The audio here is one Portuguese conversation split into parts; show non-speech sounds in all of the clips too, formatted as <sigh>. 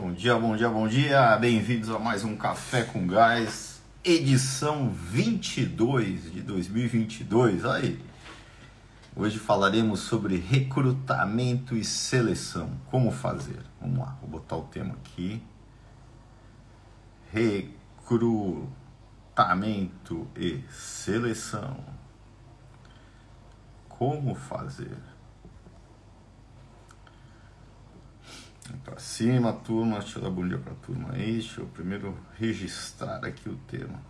Bom dia, bom dia, bom dia. Bem-vindos a mais um Café com Gás, edição 22 de 2022. Aí. Hoje falaremos sobre recrutamento e seleção. Como fazer? Vamos lá, vou botar o tema aqui. Recrutamento e seleção. Como fazer? Para cima, turma. Deixa eu dar bom dia para a turma aí. Deixa eu primeiro registrar aqui o tema.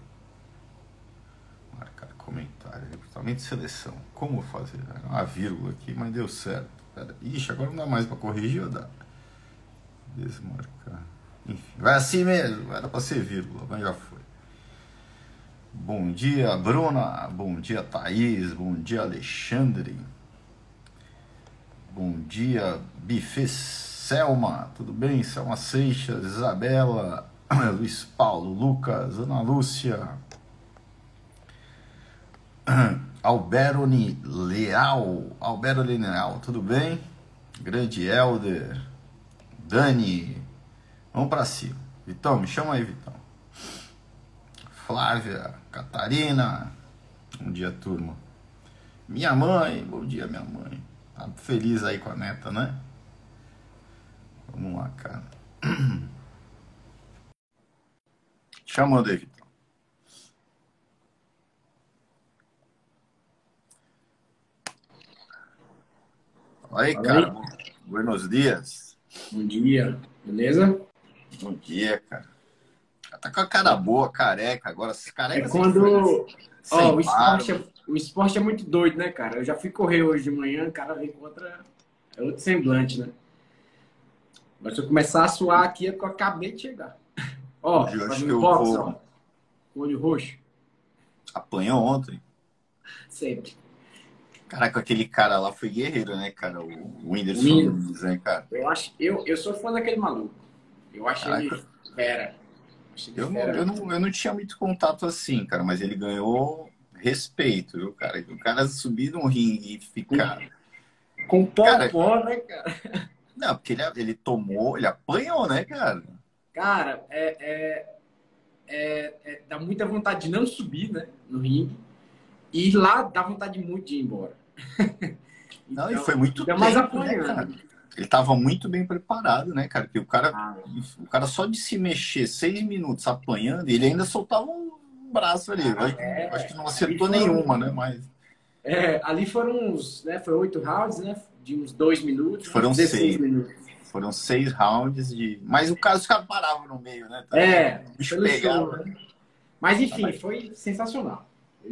Marcar comentário. Recrutamento e seleção. Como fazer? Uma vírgula aqui, mas deu certo. Pera. Ixi, agora não dá mais para corrigir ou dá? Desmarcar. Enfim, vai assim mesmo. Era para ser vírgula, mas já foi. Bom dia, Bruna. Bom dia, Thaís. Bom dia, Alexandre. Bom dia, Bifes. Selma, tudo bem? Selma Seixas, Isabela, <clears throat> Luiz Paulo, Lucas, Ana Lúcia, <clears throat> Alberoni Leal, Alberoni Leal, tudo bem? Grande Elder, Dani, vamos para cima. Vitão, me chama aí, Vitão. Flávia, Catarina, bom dia, turma. Minha mãe, bom dia, minha mãe. Tá feliz aí com a neta, né? Vamos lá, cara. Chamando aí, Vitão. Aí, cara. Buenos dias. Bom dia. Beleza? Bom dia, cara. Tá com a cara boa, careca agora. Careca é quando. Ó, o, esporte é, o esporte é muito doido, né, cara? Eu já fui correr hoje de manhã, o cara vem contra. É outro semblante, né? Mas se eu começar a suar aqui é porque eu acabei de chegar. <laughs> Ó, fazendo box, vou... ó. Olho roxo. Apanhou ontem? Sempre. Caraca, aquele cara lá foi guerreiro, né, cara? O Whindersson Nunes, né, cara? Eu, acho, eu, eu sou fã daquele maluco. Eu acho Caraca. ele fera. Eu, não, eu, não, eu não tinha muito contato assim, cara, mas ele ganhou respeito, viu, cara? O cara subir num ringue e ficar. Com pó, né, cara? <laughs> Não, porque ele, ele tomou, ele apanhou, né, cara? Cara, é, é, é, é, dá muita vontade de não subir, né, no ringue. E lá dá vontade muito de ir embora. então, <laughs> não, e foi muito tempo, mais apanhando. Né, cara? Ele estava muito bem preparado, né, cara? Porque o cara, ah, o cara só de se mexer seis minutos apanhando, ele ainda soltava um braço ali. Ah, acho, é, acho, que não acertou foram, nenhuma, né? Mas... É, ali foram uns, né? Foi oito rounds, né? De uns dois minutos. Foram seis. Minutos. Foram seis rounds de. Mas o caso os caras paravam no meio, né? Tá é, bicho pegava. Né? Mas enfim, Mas... foi sensacional.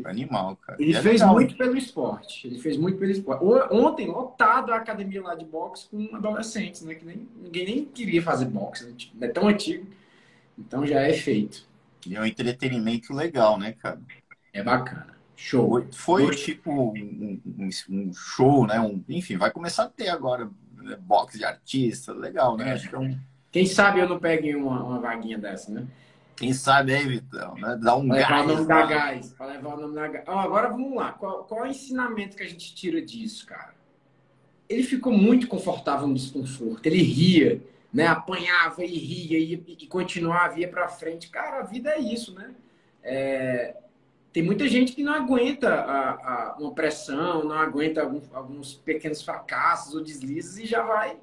Animal, cara. Ele é fez legal. muito pelo esporte. Ele fez muito pelo esporte. Ontem, lotado a academia lá de boxe com adolescentes, né? Que nem, ninguém nem queria fazer boxe. Né? Tipo, é tão antigo. Então já é feito. E é um entretenimento legal, né, cara? É bacana. Show. Foi, tipo um, um, um, show, né? Um, enfim, vai começar a ter agora né? box de artista, legal, né? É. Acho que é um... Quem sabe eu não pegue uma, uma vaguinha dessa, né? Quem sabe aí, Vitão, né? Dá um pra gás. Levar o nome da gás. Pra levar o nome da gás. Oh, agora vamos lá. Qual, qual é o ensinamento que a gente tira disso, cara? Ele ficou muito confortável no desconforto. Ele ria, né? Apanhava e ria e, e continuava, ia pra frente. Cara, a vida é isso, né? É, tem muita gente que não aguenta a, a, uma pressão, não aguenta alguns, alguns pequenos fracassos ou deslizes e já vai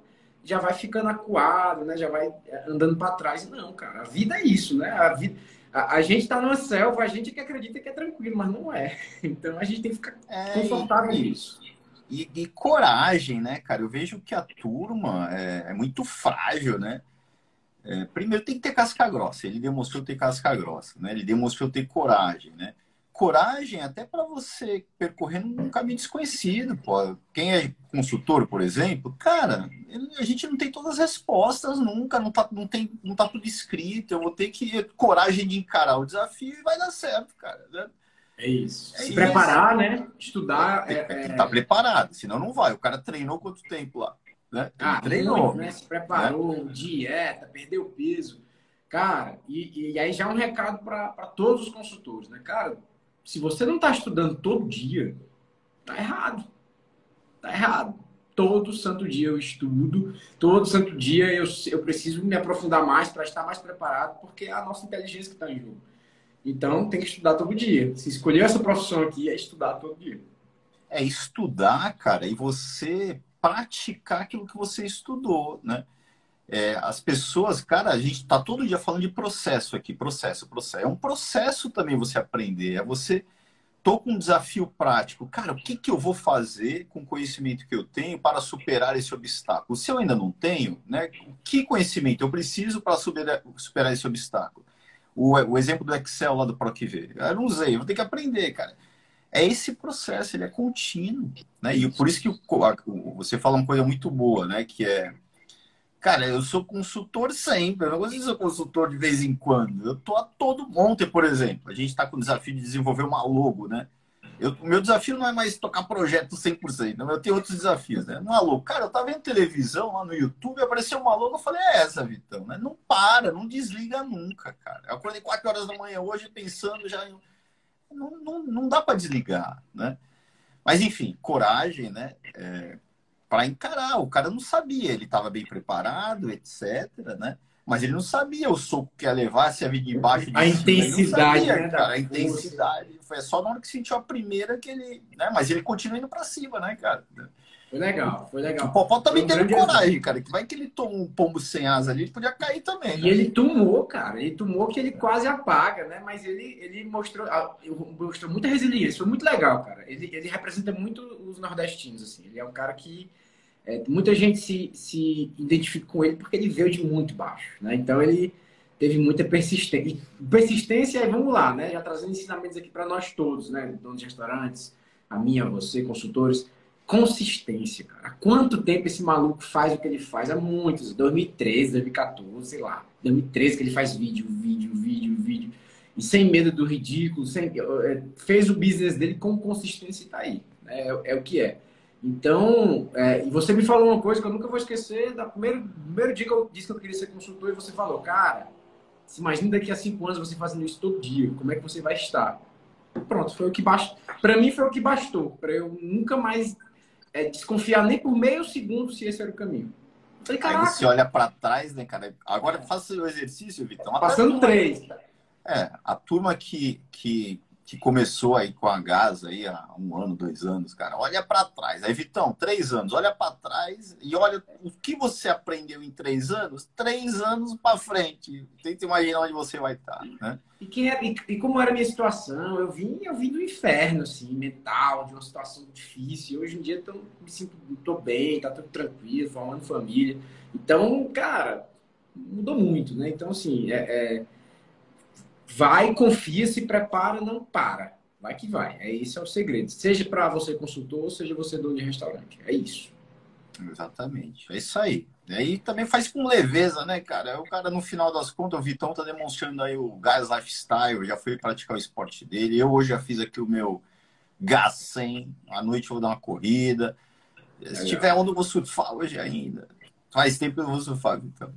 já vai ficando acuado, né? Já vai eh, andando para trás. Não, cara, a vida é isso, né? A, vida, a, a gente está numa selva, a gente que acredita que é tranquilo, mas não é. <laughs> Então a gente tem que ficar é, confortável nisso. E, e, coragem, né, cara? Eu vejo que a turma é, é muito frágil, né? É, primeiro tem que ter casca grossa. Ele demonstrou ter casca grossa, né? Ele demonstrou ter coragem, né? Coragem até para você percorrer um caminho desconhecido. Pô. Quem é consultor, por exemplo, cara, a gente não tem todas as respostas nunca, não tá, não tem, não tá tudo escrito. Eu vou ter que ter coragem de encarar o desafio e vai dar certo, cara. Né? É isso. É Se isso. preparar, né? Estudar. Tem, é, tem que estar tá preparado, senão não vai. O cara treinou quanto tempo lá? Né? Ah, treinou. Muito, né? Se preparou, né? dieta, perdeu peso. Cara, e, e aí já é um recado para todos os consultores, né? Cara, se você não está estudando todo dia, tá errado. Tá errado. todo santo dia eu estudo, todo santo dia eu, eu preciso me aprofundar mais para estar mais preparado, porque é a nossa inteligência que está em jogo. Então, tem que estudar todo dia. Se escolher essa profissão aqui, é estudar todo dia. É estudar, cara, e você praticar aquilo que você estudou, né? É, as pessoas, cara, a gente está todo dia falando de processo aqui, processo, processo. É um processo também você aprender, é você tô com um desafio prático. Cara, o que, que eu vou fazer com o conhecimento que eu tenho para superar esse obstáculo? Se eu ainda não tenho, né, que conhecimento eu preciso para superar, superar esse obstáculo? O, o, exemplo do Excel lá do PROCV. Eu não usei, eu vou ter que aprender, cara. É esse processo, ele é contínuo. Né? E por isso que o, você fala uma coisa muito boa, né? Que é Cara, eu sou consultor sempre, eu não consigo ser consultor de vez em quando. Eu tô a todo ontem, por exemplo. A gente está com o desafio de desenvolver uma logo, né? Eu, meu desafio não é mais tocar projeto 100%, não, eu tenho outros desafios, né? Uma logo. Cara, eu tava vendo televisão lá no YouTube, apareceu uma logo, eu falei, é essa, Vitão, né? Não para, não desliga nunca, cara. Eu acordei 4 horas da manhã hoje pensando já em... Não, não, não dá para desligar, né? Mas, enfim, coragem, né? É, para encarar. O cara não sabia, ele estava bem preparado, etc. Né? Mas ele não sabia o soco que ia levar, se ia vir de baixo de A cima. intensidade, sabia, né, cara, a intensidade. Foi só na hora que sentiu a primeira que ele. Né? Mas ele continua indo para cima, né, cara? Foi legal, foi legal. O Popó também um teve coragem, exemplo. cara. Que vai que ele tomou um pombo sem asa ali, ele podia cair também. Né? E ele tomou, cara. Ele tomou que ele quase apaga, né? Mas ele, ele mostrou, ah, mostrou muita resiliência. Foi muito legal, cara. Ele, ele representa muito os nordestinos, assim. Ele é um cara que é, muita gente se, se identifica com ele porque ele veio de muito baixo, né? Então ele teve muita persistência. Persistência, vamos lá, né? Já trazendo ensinamentos aqui para nós todos, né? Donos de restaurantes, a minha, você, consultores. Consistência, cara. Há quanto tempo esse maluco faz o que ele faz? Há muitos. 2013, 2014, sei lá. 2013 que ele faz vídeo, vídeo, vídeo, vídeo. E sem medo do ridículo, sem, é, fez o business dele com consistência e tá aí. Né? É, é o que é. Então, é, e você me falou uma coisa que eu nunca vou esquecer, da primeiro, primeiro dia que eu disse que eu queria ser consultor, e você falou, cara, se imagina daqui a cinco anos você fazendo isso todo dia, como é que você vai estar? Pronto, foi o que bastou. Para mim foi o que bastou, para eu nunca mais é, desconfiar nem por meio segundo se esse era o caminho. falei, Aí você olha para trás, né, cara? Agora faça o exercício, Vitão. Passando três. É, a turma que, que que começou aí com a Gaza aí há um ano, dois anos, cara. Olha para trás. Aí, Vitão, três anos. Olha para trás e olha o que você aprendeu em três anos. Três anos para frente. Tenta imaginar onde você vai estar, né? E, é, e, e, como era a minha situação? Eu vim, eu vim do inferno, assim, mental, de uma situação difícil. Hoje em dia tô, me sinto, tô bem, tá tudo tranquilo, formando família. Então, cara, mudou muito, né? Então, assim, é, é Vai, confia, se prepara, não para. Vai que vai. É isso é o segredo. Seja para você consultor, seja você dono de restaurante. É isso. Exatamente. É isso aí. E aí também faz com leveza, né, cara? O cara, no final das contas, o Vitão tá demonstrando aí o gás lifestyle, já foi praticar o esporte dele. Eu hoje já fiz aqui o meu gás 100. À noite eu vou dar uma corrida. Se tiver onda, eu vou surfar hoje ainda. Faz tempo que eu vou surfar, então.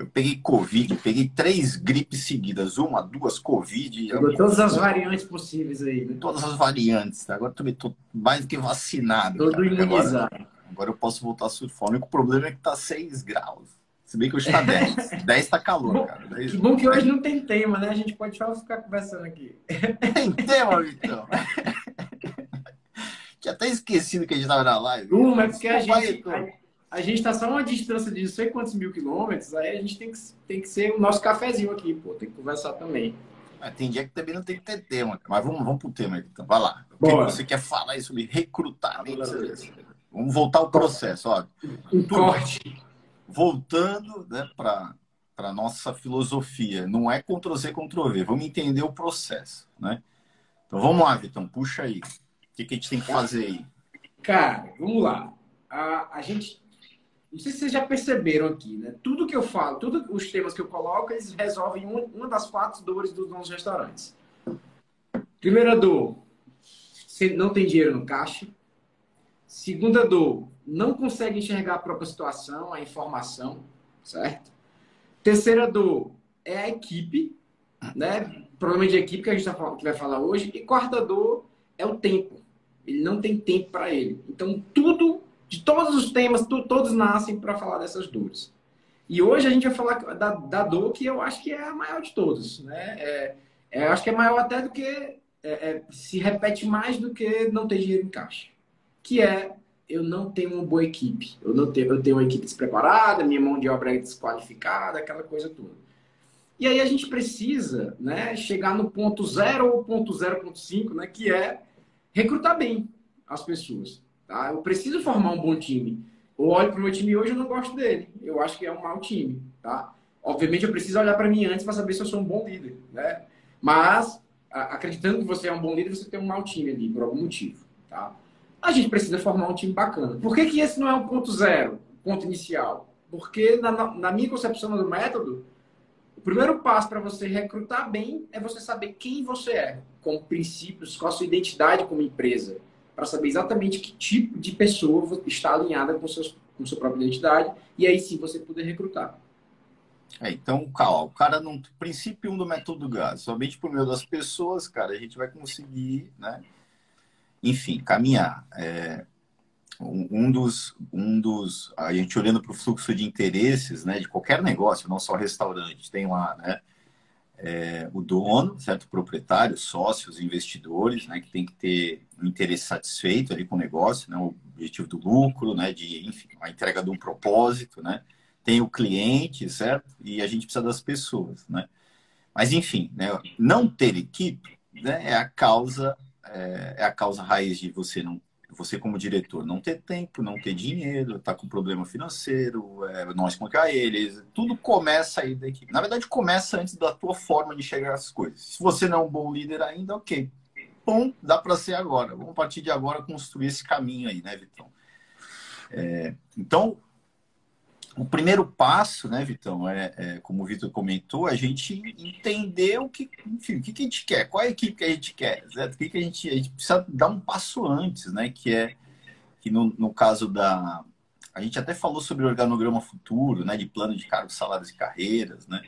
Eu peguei Covid, peguei três gripes seguidas, uma, duas Covid. Pegou todas as variantes possíveis aí, né? Todas as variantes. Agora também estou mais do que vacinado. Todo imunizado. Agora, agora, eu posso voltar a surfar. O único problema é que tá 6 graus. Se bem que hoje tá 10. 10 <laughs> tá calor, cara. 10... Que bom que hoje não tem tema, né? A gente pode só ficar conversando aqui. Tem tema, Vitão. <laughs> Tinha até esquecido que a gente tava na live. Uma, é porque a gente, a gente está só uma distância de não sei quantos mil quilômetros, aí a gente tem que, tem que ser o nosso cafezinho aqui, pô, tem que conversar também. Mas tem dia que também não tem que ter tema, mas vamos, vamos pro tema então, vai lá. O que você quer falar aí sobre recrutamento? Vamos voltar ao processo, ó. Um corte. Voltando né, para a nossa filosofia, não é Ctrl-C, Ctrl-V, vamos entender o processo, né? Então vamos lá, Vitão, puxa aí. O que, que a gente tem que fazer aí? Cara, vamos lá. A, a gente não sei se vocês já perceberam aqui, né? Tudo que eu falo, todos os temas que eu coloco, eles resolvem uma das quatro dores dos nossos restaurantes. Primeira dor, você não tem dinheiro no caixa. Segunda dor, não consegue enxergar a própria situação, a informação, certo? Terceira dor é a equipe, né? Problema de equipe que a gente tá que vai falar hoje. E quarta dor é o tempo. Ele não tem tempo para ele. Então, tudo De todos os temas, todos nascem para falar dessas dores. E hoje a gente vai falar da, da dor que eu acho que é a maior de todos. Né? É, é, acho que é maior até do que. É, é, se repete mais do que não ter dinheiro em caixa. Que é eu não tenho uma boa equipe. Eu não tenho, eu tenho uma equipe despreparada, minha mão de obra é desqualificada, aquela coisa toda. E aí a gente precisa né, chegar no ponto zero ou ponto 0.5, né, que é recrutar bem as pessoas. Tá? Eu preciso formar um bom time. Eu olho para o meu time hoje e não gosto dele. Eu acho que é um mau time. Tá? Obviamente eu preciso olhar para mim antes para saber se eu sou um bom líder. Né? Mas, acreditando que você é um bom líder, você tem um mau time ali, por algum motivo. Tá? A gente precisa formar um time bacana. Por que, que esse não é o ponto zero, ponto inicial? Porque, na, na minha concepção do método, o primeiro passo para você recrutar bem é você saber quem você é, com princípios, com a sua identidade como empresa, para saber exatamente que tipo de pessoa está alinhada com, seus, com sua própria identidade e aí sim você poder recrutar. É, então, calma, o cara não. Princípio 1 um do método GAS, somente por meio das pessoas, cara, a gente vai conseguir, né? Enfim, caminhar. É, um dos, um dos. A gente olhando para o fluxo de interesses, né, de qualquer negócio, não só restaurante, tem lá, né? É, o dono, certo? O proprietário, sócios, investidores, né? Que tem que ter um interesse satisfeito ali com o negócio, né? O objetivo do lucro, né? De, enfim, a entrega de um propósito, né? Tem o cliente, certo? E a gente precisa das pessoas, né? Mas, enfim, né? não ter equipe né? é a causa é, é a causa raiz de você não você como diretor não ter tempo, não ter dinheiro, tá com problema financeiro, é, não explicar eles, tudo começa aí da equipe. Na verdade, começa antes da tua forma de chegar às coisas. Se você não é um bom líder ainda, ok. Bom, dá para ser agora. Vamos partir de agora construir esse caminho aí, né, Vitão? É, então, o primeiro passo, né, Vitão, é, é como o Vitor comentou, a gente entender o que, enfim, o que, que a gente quer, qual é a equipe que a gente quer, certo? O que, que a gente, a gente precisa dar um passo antes, né, que é que no, no caso da a gente até falou sobre o organograma futuro, né, de plano de cargos, salários e carreiras, né?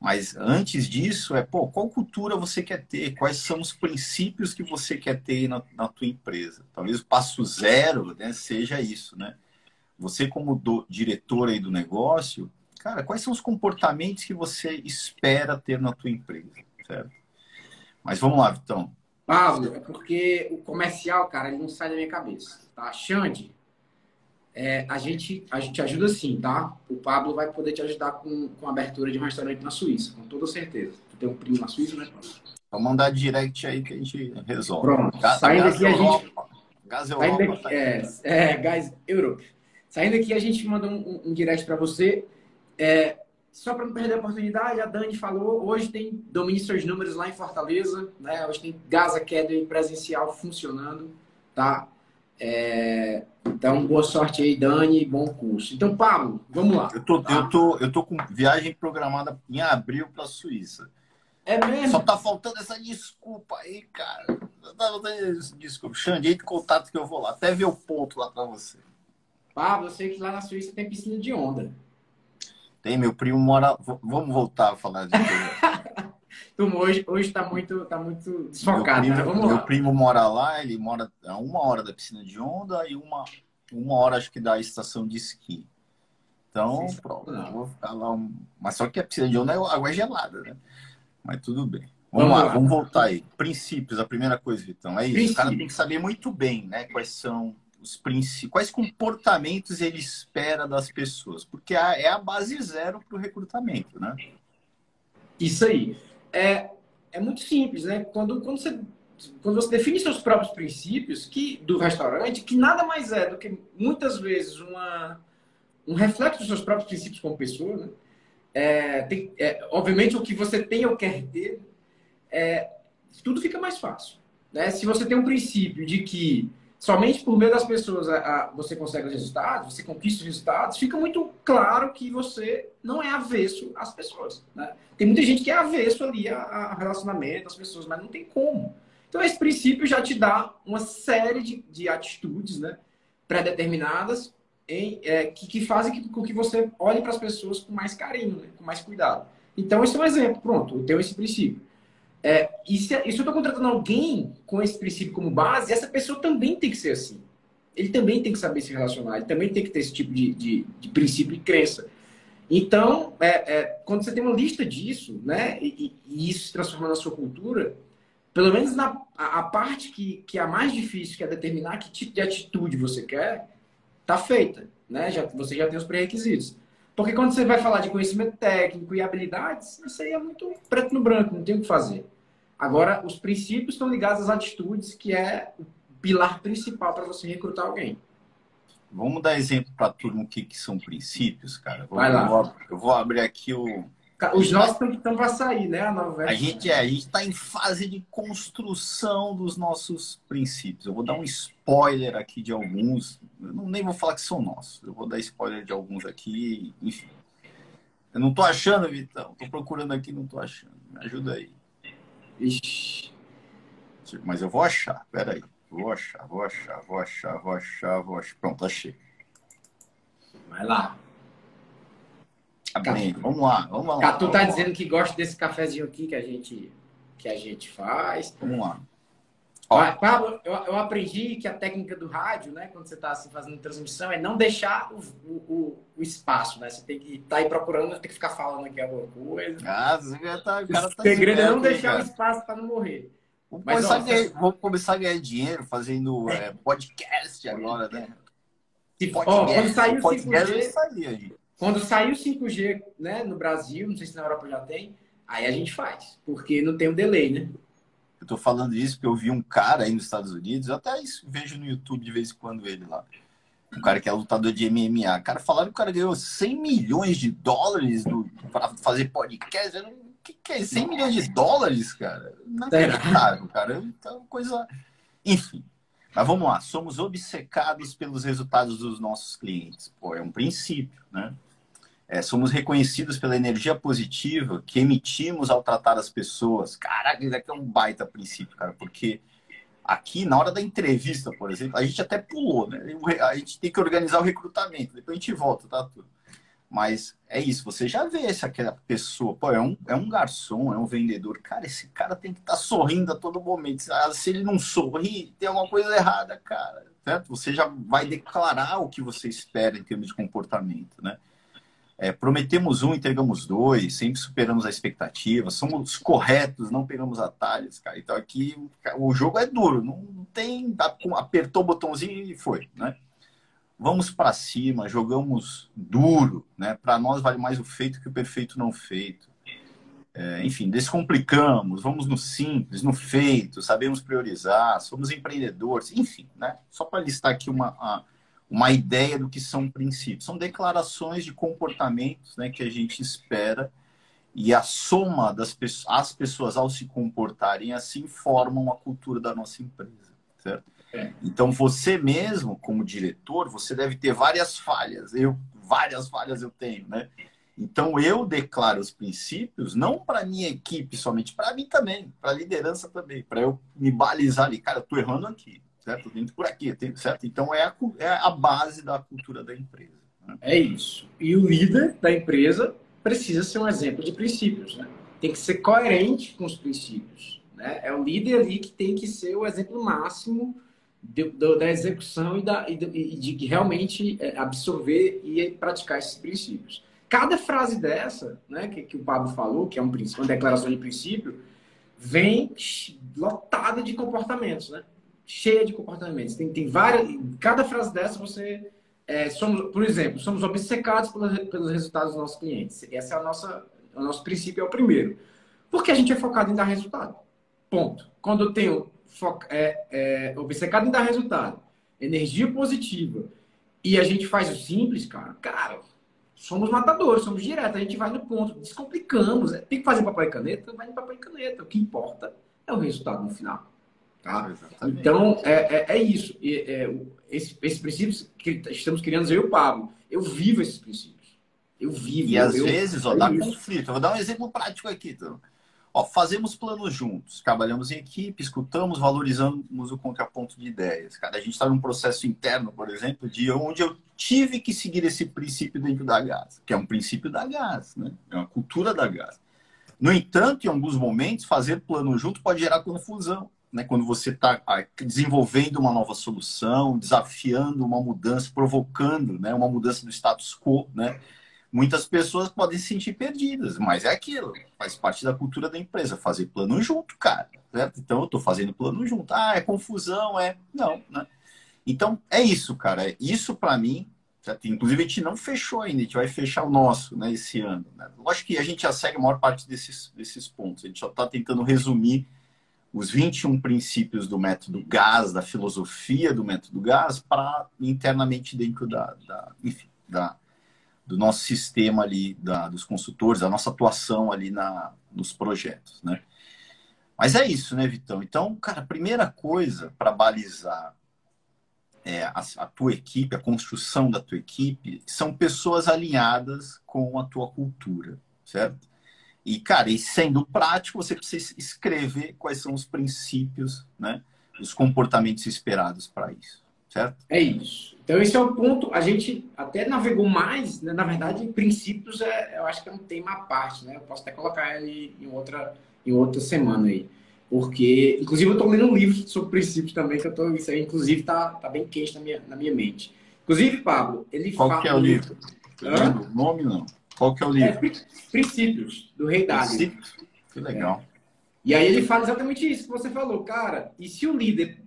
Mas antes disso é, pô, qual cultura você quer ter? Quais são os princípios que você quer ter na, na tua empresa? Talvez o passo zero, né, seja isso, né? Você como do, diretor aí do negócio, cara, quais são os comportamentos que você espera ter na tua empresa, certo? Mas vamos lá, Vitão. Pablo, é porque o comercial, cara, ele não sai da minha cabeça, tá? Xande, é, a, gente, a gente ajuda sim, tá? O Pablo vai poder te ajudar com, com a abertura de um restaurante na Suíça, com toda certeza. Tu tem um primo na Suíça, né? Vamos mandar direct aí que a gente resolve. Pronto. Gás, Saindo aqui a gente... Gás Europa. Daqui, tá é, é, Gás Europe. Saindo aqui, a gente manda um, um, um direct para você. É, só para não perder a oportunidade, a Dani falou, hoje tem domine seus números lá em Fortaleza, né? Hoje tem Gaza Academy presencial funcionando, tá? É, então, boa sorte aí, Dani, bom curso. Então, Pablo, vamos lá. Eu tô, tá? eu tô, eu tô com viagem programada em abril para a Suíça. É mesmo? Só tá faltando essa desculpa aí, cara. Tá desculpa. Xande, aí de contato que eu vou lá. Até ver o ponto lá para você. Pablo, eu sei que lá na Suíça tem piscina de onda. Tem, meu primo mora. Vamos voltar a falar disso. tu <laughs> hoje, hoje tá muito, tá muito desfocado, meu primo, né? Vamos meu lá. primo mora lá, ele mora a uma hora da piscina de onda e uma, uma hora, acho que, da estação de esqui. Então, pronto, eu vou ficar lá. Um... Mas só que a piscina de onda é água gelada, né? Mas tudo bem. Vamos, vamos lá, lá, vamos voltar aí. Princípios, a primeira coisa, Vitão. É isso. O cara tem que saber muito bem, né? Quais são os quais comportamentos ele espera das pessoas, porque é a base zero para o recrutamento, né? Isso aí. É, é muito simples, né? Quando, quando, você, quando você define seus próprios princípios que, do restaurante, que nada mais é do que muitas vezes uma, um reflexo dos seus próprios princípios como pessoa, né? É, tem, é, obviamente, o que você tem ou quer ter, é, tudo fica mais fácil. Né? Se você tem um princípio de que somente por meio das pessoas a, a, você consegue os resultados, você conquista os resultados, fica muito claro que você não é avesso às pessoas. Né? Tem muita gente que é avesso ali a, a relacionamento, às pessoas, mas não tem como. Então, esse princípio já te dá uma série de, de atitudes né, pré-determinadas em, é, que, que, fazem com que você olhe para as pessoas com mais carinho, né, com mais cuidado. Então, esse é um exemplo. Pronto, eu tenho esse princípio. É, e, se, e se eu estou contratando alguém com esse princípio como base, essa pessoa também tem que ser assim. ele também tem que saber se relacionar, ele também tem que ter esse tipo de, de, de princípio e crença. Então, é, é, quando você tem uma lista disso, né, e, e, isso se transforma na sua cultura, pelo menos na a, a, parte que, que é a mais difícil, que é determinar que tipo de atitude você quer, tá feita, né? Já, você já tem os pré-requisitos. Porque quando você vai falar de conhecimento técnico e habilidades, isso aí é muito preto no branco, não tem o que fazer. Agora, os princípios estão ligados às atitudes, que é o pilar principal para você recrutar alguém. Vamos dar exemplo para turma o que, que são princípios, cara. Vou, Vai lá. Eu vou, eu vou abrir aqui o. Os nossos estão para sair, né? A, nova a gente é, a gente está em fase de construção dos nossos princípios. Eu vou dar um spoiler aqui de alguns. Eu não, nem vou falar que são nossos. Eu vou dar spoiler de alguns aqui, enfim. Eu não estou achando, Vitão. Estou procurando aqui, não estou achando. Me ajuda aí. Ixi. Mas eu vou achar. Peraí. Vou achar, vou achar, vou achar, vou achar, vou achar. Pronto, achei. Vai lá. Tá bem, vamos lá, vamos lá. Catu tá dizendo que gosta desse cafezinho aqui que a gente, que a gente faz. Vamos lá. Ó. Pablo, eu, eu, aprendi que a técnica do rádio, né, quando você está assim, fazendo transmissão, é não deixar o, o, o, espaço, né? Você tem que estar tá aí procurando, tem que ficar falando aqui alguma coisa. Ah, você já tá, o cara tá segredo é não deixar cara. o espaço para não morrer. Vamos, Mas, começar ó, ganhar, você... vamos, começar a ganhar dinheiro fazendo é, podcast agora, né? Podcast, ó, quando saiu o 5G, quando saiu o 5G né, no Brasil, não sei se na Europa já tem, aí a gente faz, porque não tem o um delay, né? Eu tô falando isso porque eu vi um cara aí nos Estados Unidos, eu até vejo no YouTube de vez em quando ele lá. Um cara que é lutador de MMA. Cara, falaram que o cara ganhou 100 milhões de dólares para fazer podcast. Não que, que é 100 milhões de dólares, cara? Não é caro, cara. Então, coisa. Enfim. Mas vamos lá. Somos obcecados pelos resultados dos nossos clientes. Pô, é um princípio, né? É, somos reconhecidos pela energia positiva que emitimos ao tratar as pessoas. Caraca, isso aqui é um baita princípio, cara, porque aqui, na hora da entrevista, por exemplo, a gente até pulou, né? A gente tem que organizar o recrutamento, depois a gente volta, tá tudo. Mas é isso, você já vê se aquela pessoa, pô, é um, é um garçom, é um vendedor. Cara, esse cara tem que estar tá sorrindo a todo momento. Se ele não sorri, tem alguma coisa errada, cara. Certo? Você já vai declarar o que você espera em termos de comportamento, né? É, prometemos um, entregamos dois, sempre superamos a expectativa, somos corretos, não pegamos atalhos, cara. Então aqui o jogo é duro, não tem. Apertou o botãozinho e foi, né? vamos para cima, jogamos duro, né? Para nós vale mais o feito que o perfeito não feito. É, enfim, descomplicamos, vamos no simples, no feito, sabemos priorizar, somos empreendedores, enfim, né? Só para listar aqui uma, uma ideia do que são princípios. São declarações de comportamentos né, que a gente espera e a soma das pessoas, as pessoas ao se comportarem assim formam a cultura da nossa empresa, certo? Então você mesmo, como diretor, você deve ter várias falhas. Eu várias falhas eu tenho, né? Então eu declaro os princípios não para minha equipe somente, para mim também, para a liderança também, para eu me balizar ali, cara, eu tô errando aqui, certo? Dentro por aqui, certo? Então é a, é a base da cultura da empresa. Né? É isso. E o líder da empresa precisa ser um exemplo de princípios, né? Tem que ser coerente com os princípios, né? É o líder ali que tem que ser o exemplo máximo de, de, da execução e, da, e de, de realmente é, absorver e praticar esses princípios. Cada frase dessa, né, que, que o Pablo falou, que é um princípio, uma declaração de princípio, vem lotada de comportamentos, né? Cheia de comportamentos. Tem, tem várias. Cada frase dessa você. É, somos, por exemplo, somos obcecados pelos, pelos resultados dos nossos clientes. Esse é a nossa, o nosso princípio, é o primeiro. Porque a gente é focado em dar resultado. Ponto. Quando eu tenho foca, é, é, obcecado em dar resultado, energia positiva, e a gente faz o simples, cara, cara, somos matadores, somos diretos, a gente vai no ponto, descomplicamos. É, tem que fazer papel e caneta, vai no papel e caneta. O que importa é o resultado no final. Tá? Então, é, é, é isso. É, esse, esses princípios que estamos criando, eu e o Pablo, eu vivo esses princípios. Eu vivo. E eu, às eu, vezes, ó, dá isso. conflito. Eu vou dar um exemplo prático aqui. Então. Ó, fazemos planos juntos, trabalhamos em equipe, escutamos, valorizamos o contraponto de ideias. Cara, a gente está num processo interno, por exemplo, de onde eu tive que seguir esse princípio dentro da GAS, que é um princípio da GAS, né? é uma cultura da GAS. No entanto, em alguns momentos, fazer plano junto pode gerar confusão. Né, quando você está desenvolvendo uma nova solução, desafiando uma mudança, provocando né, uma mudança do status quo, né? Muitas pessoas podem se sentir perdidas, mas é aquilo, faz parte da cultura da empresa, fazer plano junto, cara. Certo? Então eu estou fazendo plano junto. Ah, é confusão, é. Não, né? Então é isso, cara. Isso para mim Inclusive, a gente não fechou ainda, a gente vai fechar o nosso né, esse ano. Né? Lógico que a gente já segue a maior parte desses, desses pontos. A gente só está tentando resumir os 21 princípios do método GAS, da filosofia do método GAS, para internamente dentro da, da, enfim, da, do nosso sistema ali, da, dos consultores, a nossa atuação ali na, nos projetos. Né? Mas é isso, né, Vitão? Então, cara, a primeira coisa para balizar é, a, a, tua equipe, a construção da tua equipe, são pessoas alinhadas com a tua cultura, certo? E, cara, e sendo prático, você precisa escrever quais são os princípios, né? Os comportamentos esperados para isso, certo? É isso. Então, esse é o ponto. A gente até navegou mais, né? na verdade, princípios, é, eu acho que é um tema à parte, né? Eu posso até colocar ele em outra, em outra semana aí. Porque, inclusive, eu estou lendo um livro sobre princípios também, que eu tô, isso aí, inclusive, tá, tá bem quente na minha, na minha mente. Inclusive, Pablo, ele Qual fala. Qual que é o livro? Hã? Nome não. Qual que é o livro? É, princípios, do Rei Dário. Que legal. É. E aí ele fala exatamente isso que você falou, cara. E se o líder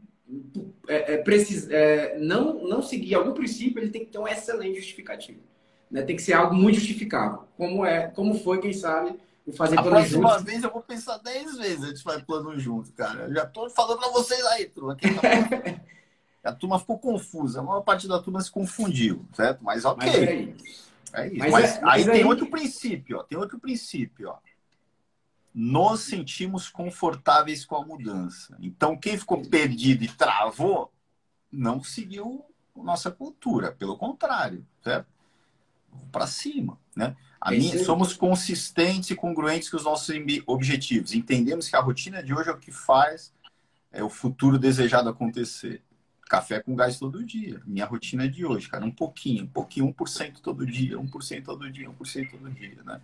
é, é, precisa, é, não, não seguir algum princípio, ele tem que ter um excelente justificativo. Né? Tem que ser algo muito justificável. Como, é, como foi, quem sabe, o fazer a plano junto. A próxima vez eu vou pensar 10 vezes antes de fazer plano junto, cara. Eu já tô falando para vocês aí, turma. Tá <laughs> a turma ficou confusa. A maior parte da turma se confundiu, certo? Mas ok. Mas é isso. Mas, mas é, aí, tem outro princípio, ó. Tem outro princípio, ó. Nos sentimos confortáveis com a mudança. Então, quem ficou perdido e travou, não seguiu nossa cultura. Pelo contrário, certo? Para cima, né? A minha, somos consistentes e congruentes com os nossos objetivos. Entendemos que a rotina de hoje é o que faz é, o futuro desejado acontecer. Café com gás todo dia. Minha rotina é de hoje, cara. Um pouquinho, um pouquinho, 1% todo dia, 1% todo dia, 1% todo dia, né?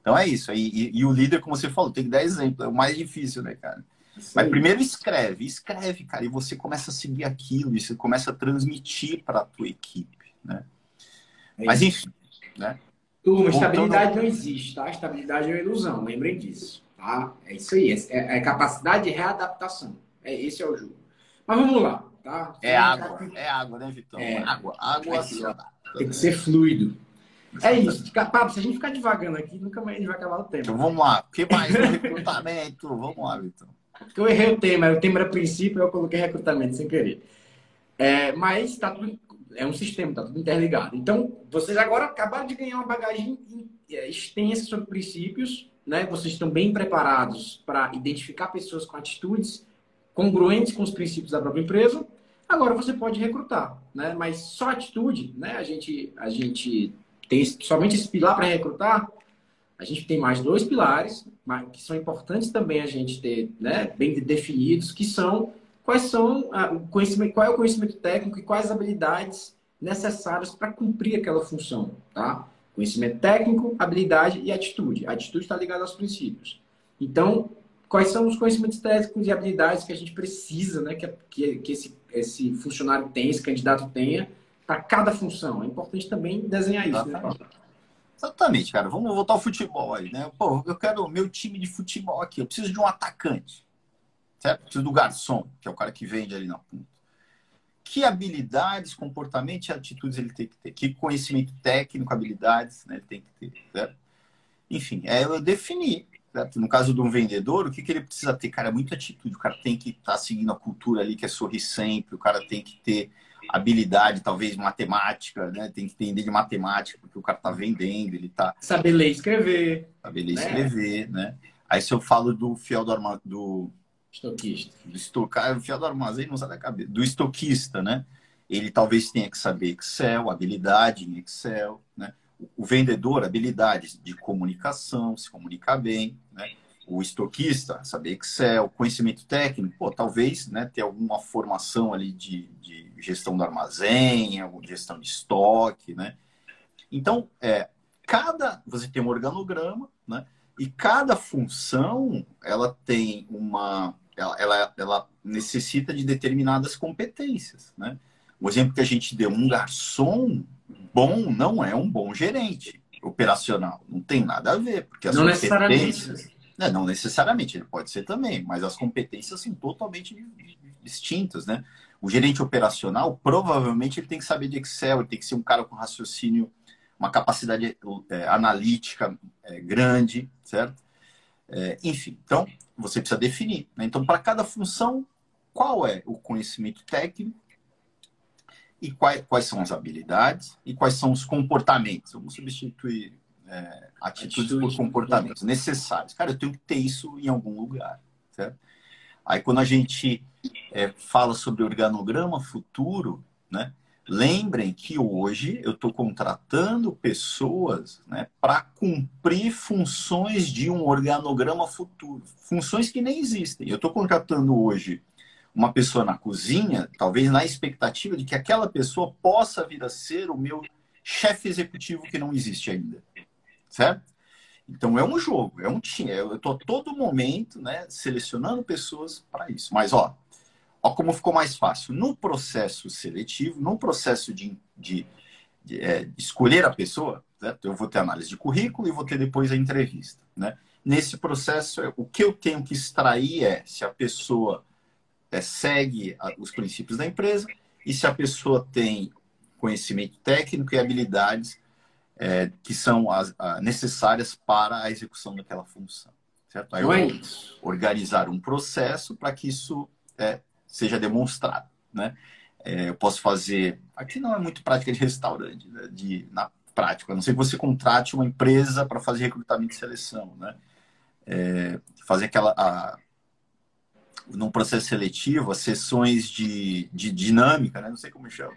Então é isso. E, e, e, o líder, como você falou, tem que dar exemplo. É o mais difícil, né, cara? Sim. Mas primeiro escreve, escreve, cara. E você começa a seguir aquilo, e você começa a transmitir para a tua equipe, né? É Mas enfim, né? Turma, estabilidade não existe, tá? Estabilidade é uma ilusão, lembrem disso, tá? É isso aí, é, é capacidade de readaptação. É, esse é o jogo. Mas vamos lá, tá? É água, é água, né, Vitão? É, água, água Tem que ser fluido. É isso. Pablo, se a gente ficar devagando aqui, nunca mais a gente vai acabar o tempo. Então vamos lá. O que mais? <laughs> recrutamento. Vamos lá, Vitão. Porque eu errei o tema. O tema era princípio, eu coloquei recrutamento sem querer. É, mas tá tudo é um sistema, está tudo interligado. Então, vocês agora acabaram de ganhar uma bagagem é, extensa sobre princípios, né? Vocês estão bem preparados para identificar pessoas com atitudes congruentes com os princípios da própria empresa. Agora você pode recrutar, né? Mas só atitude, né? A gente, a gente tem somente esse pilar para recrutar. A gente tem mais dois pilares que são importantes também a gente ter, né? Bem definidos, que são quais são a, o conhecimento, qual é o conhecimento técnico e quais habilidades necessárias para cumprir aquela função, tá? Conhecimento técnico, habilidade e atitude. A atitude está ligada aos princípios. Então, quais são os conhecimentos técnicos e habilidades que a gente precisa, né, que, que, que esse, esse funcionário tenha, esse candidato tenha, para cada função? É importante também desenhar isso, né, Exatamente, cara. Vamos voltar ao futebol aí, né? Pô, eu quero o meu time de futebol aqui. Eu preciso de um atacante certo? Preciso do garçom, que é o cara que vende ali na ponta. Que habilidades, comportamento e atitudes ele tem que ter? Que conhecimento técnico, habilidades né, ele tem que ter, certo? Enfim, é eu definir. Certo? No caso de um vendedor, o que, que ele precisa ter? Cara, é muita atitude. O cara tem que estar tá seguindo a cultura ali, que é sorrir sempre. O cara tem que ter habilidade, talvez matemática, né? Tem que entender de matemática, porque o cara tá vendendo, ele tá. Saber ler e escrever. Saber ler e né? escrever, né? Aí se eu falo do fiel do, arma... do Estoquista. Do estocar, fiel do armazém não sai da cabeça. Do estoquista, né? Ele talvez tenha que saber Excel, habilidade em Excel, né? O vendedor, habilidades de comunicação, se comunicar bem, né? O estoquista, saber Excel, conhecimento técnico, pô, talvez, né, ter alguma formação ali de, de gestão do armazém, gestão de estoque, né? Então, é, cada, você tem um organograma, né? E cada função, ela tem uma ela, ela, ela necessita de determinadas competências, né? O exemplo que a gente deu, um garçom bom não é um bom gerente operacional. Não tem nada a ver, porque as não competências... Não, não necessariamente, ele pode ser também, mas as competências são totalmente distintas, né? O gerente operacional, provavelmente, ele tem que saber de Excel, ele tem que ser um cara com raciocínio, uma capacidade é, analítica é, grande, certo? É, enfim, então, você precisa definir. Né? Então, para cada função, qual é o conhecimento técnico e quais, quais são as habilidades e quais são os comportamentos. Vamos substituir é, atitudes Atitude, por comportamentos necessários. Cara, eu tenho que ter isso em algum lugar, certo? Aí, quando a gente é, fala sobre organograma futuro, né? Lembrem que hoje eu estou contratando pessoas né, para cumprir funções de um organograma futuro, funções que nem existem. Eu estou contratando hoje uma pessoa na cozinha, talvez na expectativa de que aquela pessoa possa vir a ser o meu chefe executivo que não existe ainda. Certo? Então é um jogo, é um time. Eu estou todo momento né, selecionando pessoas para isso. Mas ó, ó como ficou mais fácil. No processo seletivo, no processo de, de, de, é, de escolher a pessoa, certo? eu vou ter análise de currículo e vou ter depois a entrevista. Né? Nesse processo, o que eu tenho que extrair é se a pessoa é, segue os princípios da empresa e se a pessoa tem conhecimento técnico e habilidades é, que são as, a, necessárias para a execução daquela função. Certo? Aí eu vou organizar um processo para que isso é, seja demonstrado. Né? É, eu posso fazer. Aqui não é muito prática de restaurante, né? de, na prática, a não ser que você contrate uma empresa para fazer recrutamento e seleção. Né? É, fazer aquela. A, num processo seletivo, as sessões de, de dinâmica, né? não sei como chama.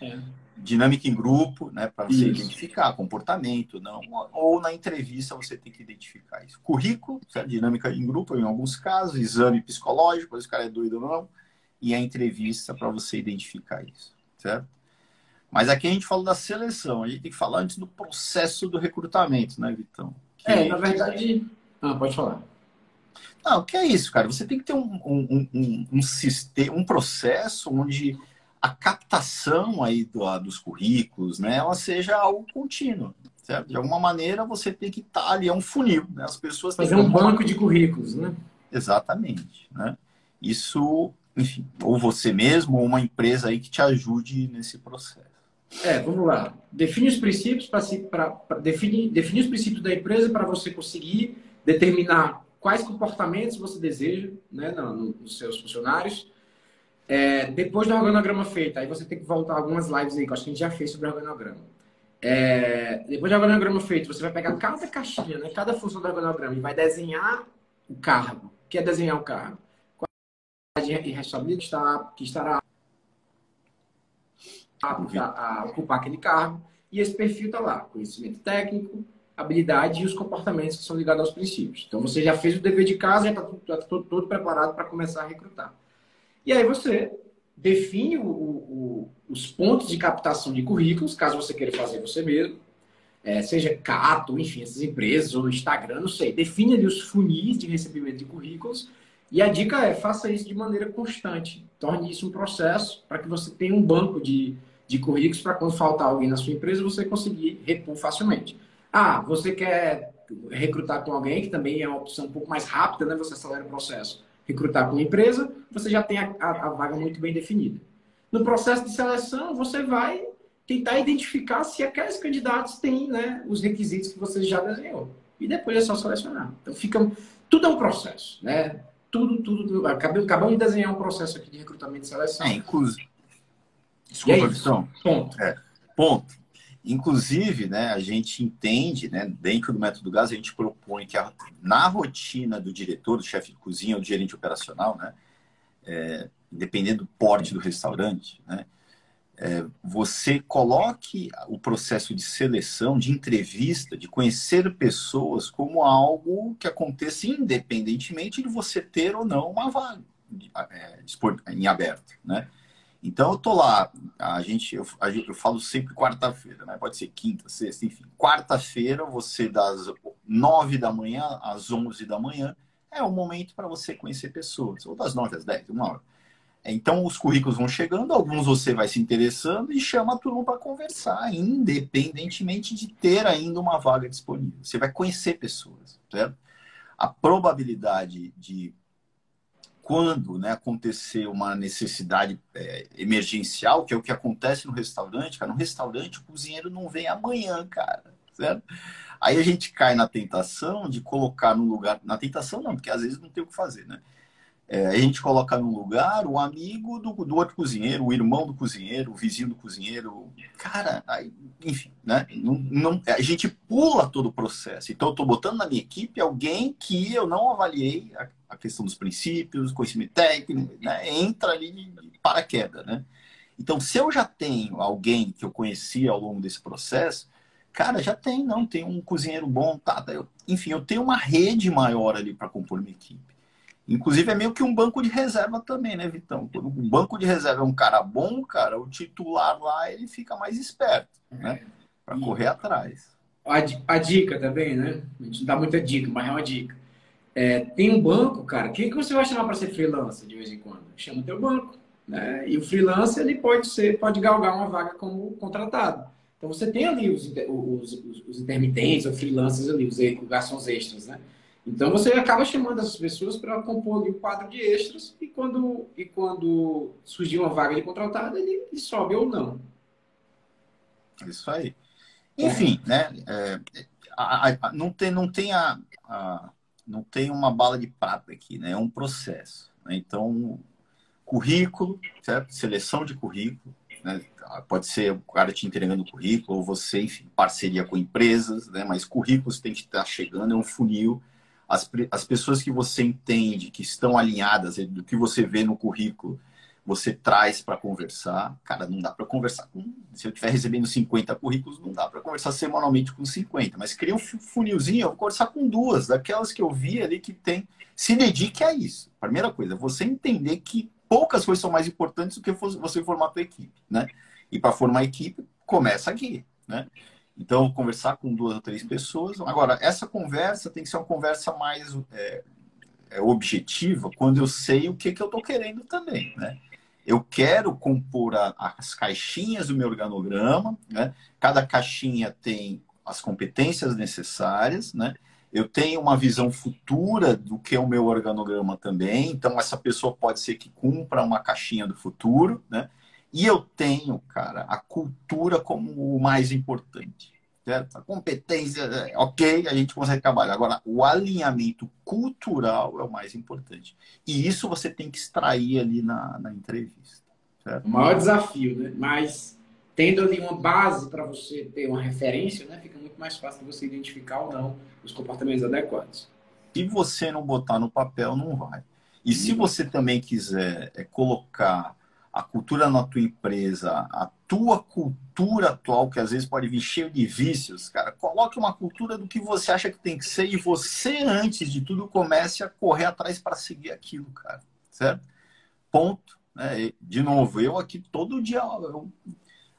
É. Dinâmica em grupo, né? Para você isso. identificar comportamento, não. Ou na entrevista você tem que identificar isso. Currículo, certo? dinâmica em grupo, em alguns casos, exame psicológico, se o cara é doido ou não, e a entrevista para você identificar isso, certo? Mas aqui a gente falou da seleção, a gente tem que falar antes do processo do recrutamento, né, Vitão? Que... É, na verdade. Ah, pode falar. Não, o que é isso, cara? Você tem que ter um, um, um, um sistema, um processo onde a captação aí do, dos currículos, né, ela seja algo contínuo, certo? De alguma maneira você tem que estar tá ali, é um funil, né? As pessoas fazer um banco de currículos, né? Exatamente, né? Isso, enfim, ou você mesmo ou uma empresa aí que te ajude nesse processo. É, vamos lá. Define os princípios para definir, definir os princípios da empresa para você conseguir determinar quais comportamentos você deseja né, nos seus funcionários. É, depois do organograma feito, aí você tem que voltar algumas lives aí, que eu acho que a gente já fez sobre organograma. É, depois do organograma feito, você vai pegar cada caixinha, né, cada função do organograma e vai desenhar o cargo. O que é desenhar o cargo? Qual a e responsabilidade que estará, que estará a, a ocupar aquele cargo. E esse perfil está lá: conhecimento técnico, habilidade e os comportamentos que são ligados aos princípios. Então você já fez o dever de casa, já está tá todo, todo, preparado para começar a recrutar. E aí você define o, o, os pontos de captação de currículos, caso você queira fazer você mesmo, é, seja Cato, enfim, essas empresas, ou Instagram, não sei. Define ali os funis de recebimento de currículos. E a dica é, faça isso de maneira constante. Torne isso um processo para que você tenha um banco de, de currículos para quando faltar alguém na sua empresa, você conseguir repor facilmente. Ah, você quer recrutar com alguém, que também é uma opção um pouco mais rápida, né? Você acelera o processo. Recrutar com uma empresa, você já tem a, a, a vaga muito bem definida. No processo de seleção, você vai tentar identificar se aqueles candidatos têm né, os requisitos que você já desenhou. E depois é só selecionar. Então fica. Tudo é um processo, né? Tudo, tudo. tudo. Acabamos de desenhar um processo aqui de recrutamento e seleção. É, inclusive. Desculpa, é Ponto. É, ponto. Inclusive, né, a gente entende, né, dentro do método GAS, a gente propõe que a, na rotina do diretor, do chefe de cozinha ou do gerente operacional, né, é, dependendo do porte do restaurante, né, é, você coloque o processo de seleção, de entrevista, de conhecer pessoas como algo que aconteça independentemente de você ter ou não uma vaga é, em aberto, né? Então eu tô lá, a gente, eu, a gente, eu falo sempre quarta-feira, né? Pode ser quinta, sexta, enfim. Quarta-feira, você das nove da manhã às onze da manhã é um momento para você conhecer pessoas, ou das 9 às 10, uma hora. Então, os currículos vão chegando, alguns você vai se interessando e chama a turma para conversar, independentemente de ter ainda uma vaga disponível. Você vai conhecer pessoas, certo? A probabilidade de quando né, acontecer uma necessidade é, emergencial, que é o que acontece no restaurante, cara, no restaurante o cozinheiro não vem amanhã, cara, certo? Aí a gente cai na tentação de colocar no lugar, na tentação não, porque às vezes não tem o que fazer, né? É, a gente coloca no lugar o amigo do, do outro cozinheiro, o irmão do cozinheiro, o vizinho do cozinheiro. Cara, aí, enfim, né? Não, não, a gente pula todo o processo. Então, eu estou botando na minha equipe alguém que eu não avaliei a, questão dos princípios, conhecimento técnico, né? entra ali de paraquedas, né? Então, se eu já tenho alguém que eu conheci ao longo desse processo, cara, já tem, não, tem um cozinheiro bom, tá, eu, enfim, eu tenho uma rede maior ali para compor minha equipe. Inclusive é meio que um banco de reserva também, né, Vitão? Quando o banco de reserva é um cara bom, cara, o titular lá ele fica mais esperto, né? Para correr atrás. A, a, dica também, né? A gente não dá muita dica, mas é uma dica. É, tem um banco, cara, quem que você vai chamar para ser freelancer de vez em quando? Chama teu banco, né? E o freelancer ele pode ser, pode galgar uma vaga como contratado. Então você tem ali os, os, os, os intermitentes, os freelancers ali, os, os garçons extras, né? Então você acaba chamando essas pessoas para compor ali o quadro de extras e quando, e quando surgir uma vaga de contratado, ele, ele sobe ou não. Isso aí. Enfim, é. né? É, a, a, não tem, não tem a, a, não tem uma bala de prata aqui, né? É um processo. Né? Então, currículo, certo? Seleção de currículo, né? Pode ser o cara te entregando currículo, ou você, enfim, parceria com empresas, né? Mas currículos tem que estar chegando, é um funil as, as pessoas que você entende, que estão alinhadas do que você vê no currículo, você traz para conversar. Cara, não dá para conversar com. Se eu estiver recebendo 50 currículos, não dá para conversar semanalmente com 50. Mas cria um funilzinho, eu vou conversar com duas, daquelas que eu vi ali que tem. Se dedique a isso. Primeira coisa, você entender que poucas coisas são mais importantes do que você formar a tua equipe, né? E para formar a equipe, começa aqui, né? Então, conversar com duas ou três pessoas. Agora, essa conversa tem que ser uma conversa mais é, é, objetiva, quando eu sei o que, que eu estou querendo também, né? Eu quero compor a, as caixinhas do meu organograma, né? Cada caixinha tem as competências necessárias, né? Eu tenho uma visão futura do que é o meu organograma também, então essa pessoa pode ser que cumpra uma caixinha do futuro, né? E eu tenho, cara, a cultura como o mais importante. Certo? A competência, é, ok, a gente consegue trabalhar. Agora, o alinhamento cultural é o mais importante. E isso você tem que extrair ali na, na entrevista. Certo? O maior desafio, né? Mas tendo ali uma base para você ter uma referência, né? Fica muito mais fácil você identificar ou não os comportamentos adequados. Se você não botar no papel, não vai. E se você também quiser é, colocar a cultura na tua empresa, a tua cultura atual, que às vezes pode vir cheio de vícios, cara, coloque uma cultura do que você acha que tem que ser e você, antes de tudo, comece a correr atrás para seguir aquilo, cara. Certo? Ponto. Né? De novo, eu aqui todo dia eu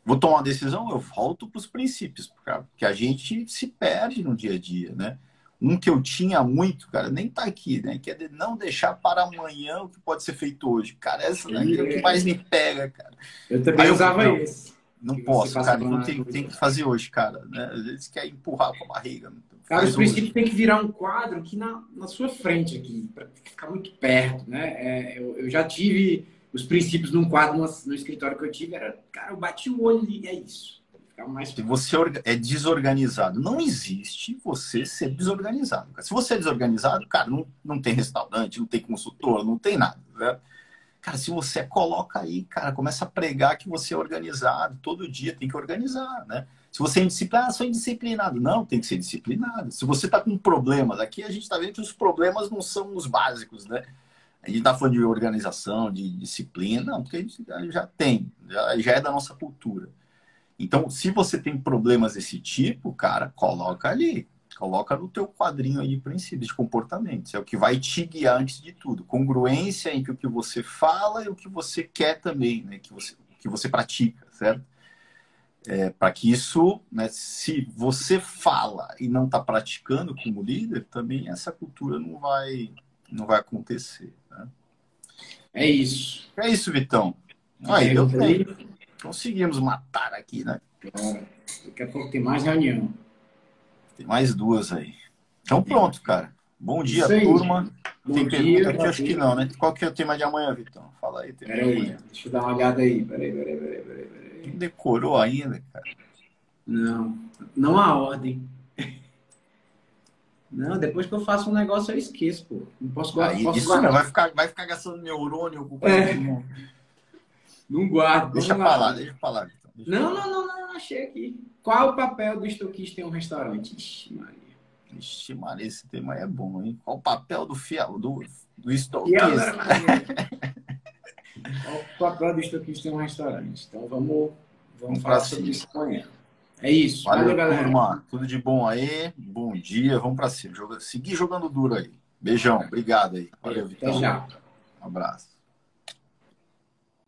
vou tomar uma decisão, eu volto para os princípios, porque a gente se perde no dia a dia, né? Um que eu tinha muito, cara, nem tá aqui, né? Que é de não deixar para amanhã o que pode ser feito hoje. Cara, essa né, é o que mais me pega, cara. Eu também eu, usava não, isso. Não posso, cara. Não tem, tem que fazer hoje, cara. Né? Às vezes quer empurrar com a barriga. Cara, os princípios tem que virar um quadro aqui na, na sua frente, aqui, para ficar muito perto, né? É, eu, eu já tive os princípios num quadro no, no escritório que eu tive, era, cara, eu bati o olho e é isso. Mais... Se você é desorganizado, não existe você ser desorganizado. Se você é desorganizado, cara, não, não tem restaurante, não tem consultor, não tem nada. Né? Cara, se você coloca aí, cara, começa a pregar que você é organizado, todo dia tem que organizar, né? Se você é indisciplinado, ah, sou indisciplinado. Não, tem que ser disciplinado. Se você está com problemas, aqui a gente está vendo que os problemas não são os básicos, né? A gente está falando de organização, de disciplina, não, porque a gente já tem, já, já é da nossa cultura. Então, se você tem problemas desse tipo, cara, coloca ali. Coloca no teu quadrinho aí de princípios de comportamentos. É o que vai te guiar antes de tudo. Congruência entre o que você fala e o que você quer também, né? Que você, que você pratica, certo? É, para que isso, né, se você fala e não está praticando como líder, também essa cultura não vai, não vai acontecer. Né? É isso. É isso, Vitão. Aí, deu tempo. Conseguimos matar aqui, né? Daqui a pouco tem mais reunião. Tem mais duas aí. Então pronto, cara. Bom dia, turma. Bom tem dia, pergunta aqui? Acho que não, né? Qual que é o tema de amanhã, Vitão? Fala aí. Peraí, deixa eu dar uma olhada aí. Peraí, peraí, peraí, peraí. peraí. Decorou ainda, cara? Não, não a ordem. <laughs> Não, depois que eu faço um negócio eu esqueço, pô. Não posso guardar. Aí, posso isso guardar. não, vai ficar, vai ficar gastando neurônio com é. Não guardo. Deixa pra lá, deixa pra lá. Então. Deixa não, não, não, não, achei aqui. Qual o papel do estoquista em um restaurante? Ixi, Maria. Ixi, Maria, esse tema é bom, hein? Qual o papel do fiel, do, do estoquista? <laughs> Qual o papel do estoquista em um restaurante? Então vamos, vamos falar sobre isso amanhã. É isso. Valeu, Valeu galera. Turma. Tudo de bom aí. Bom dia. Vamos para cima. Joga... Seguir jogando duro aí. Beijão. Obrigado aí. Valeu, Vitor. Até já. Um abraço.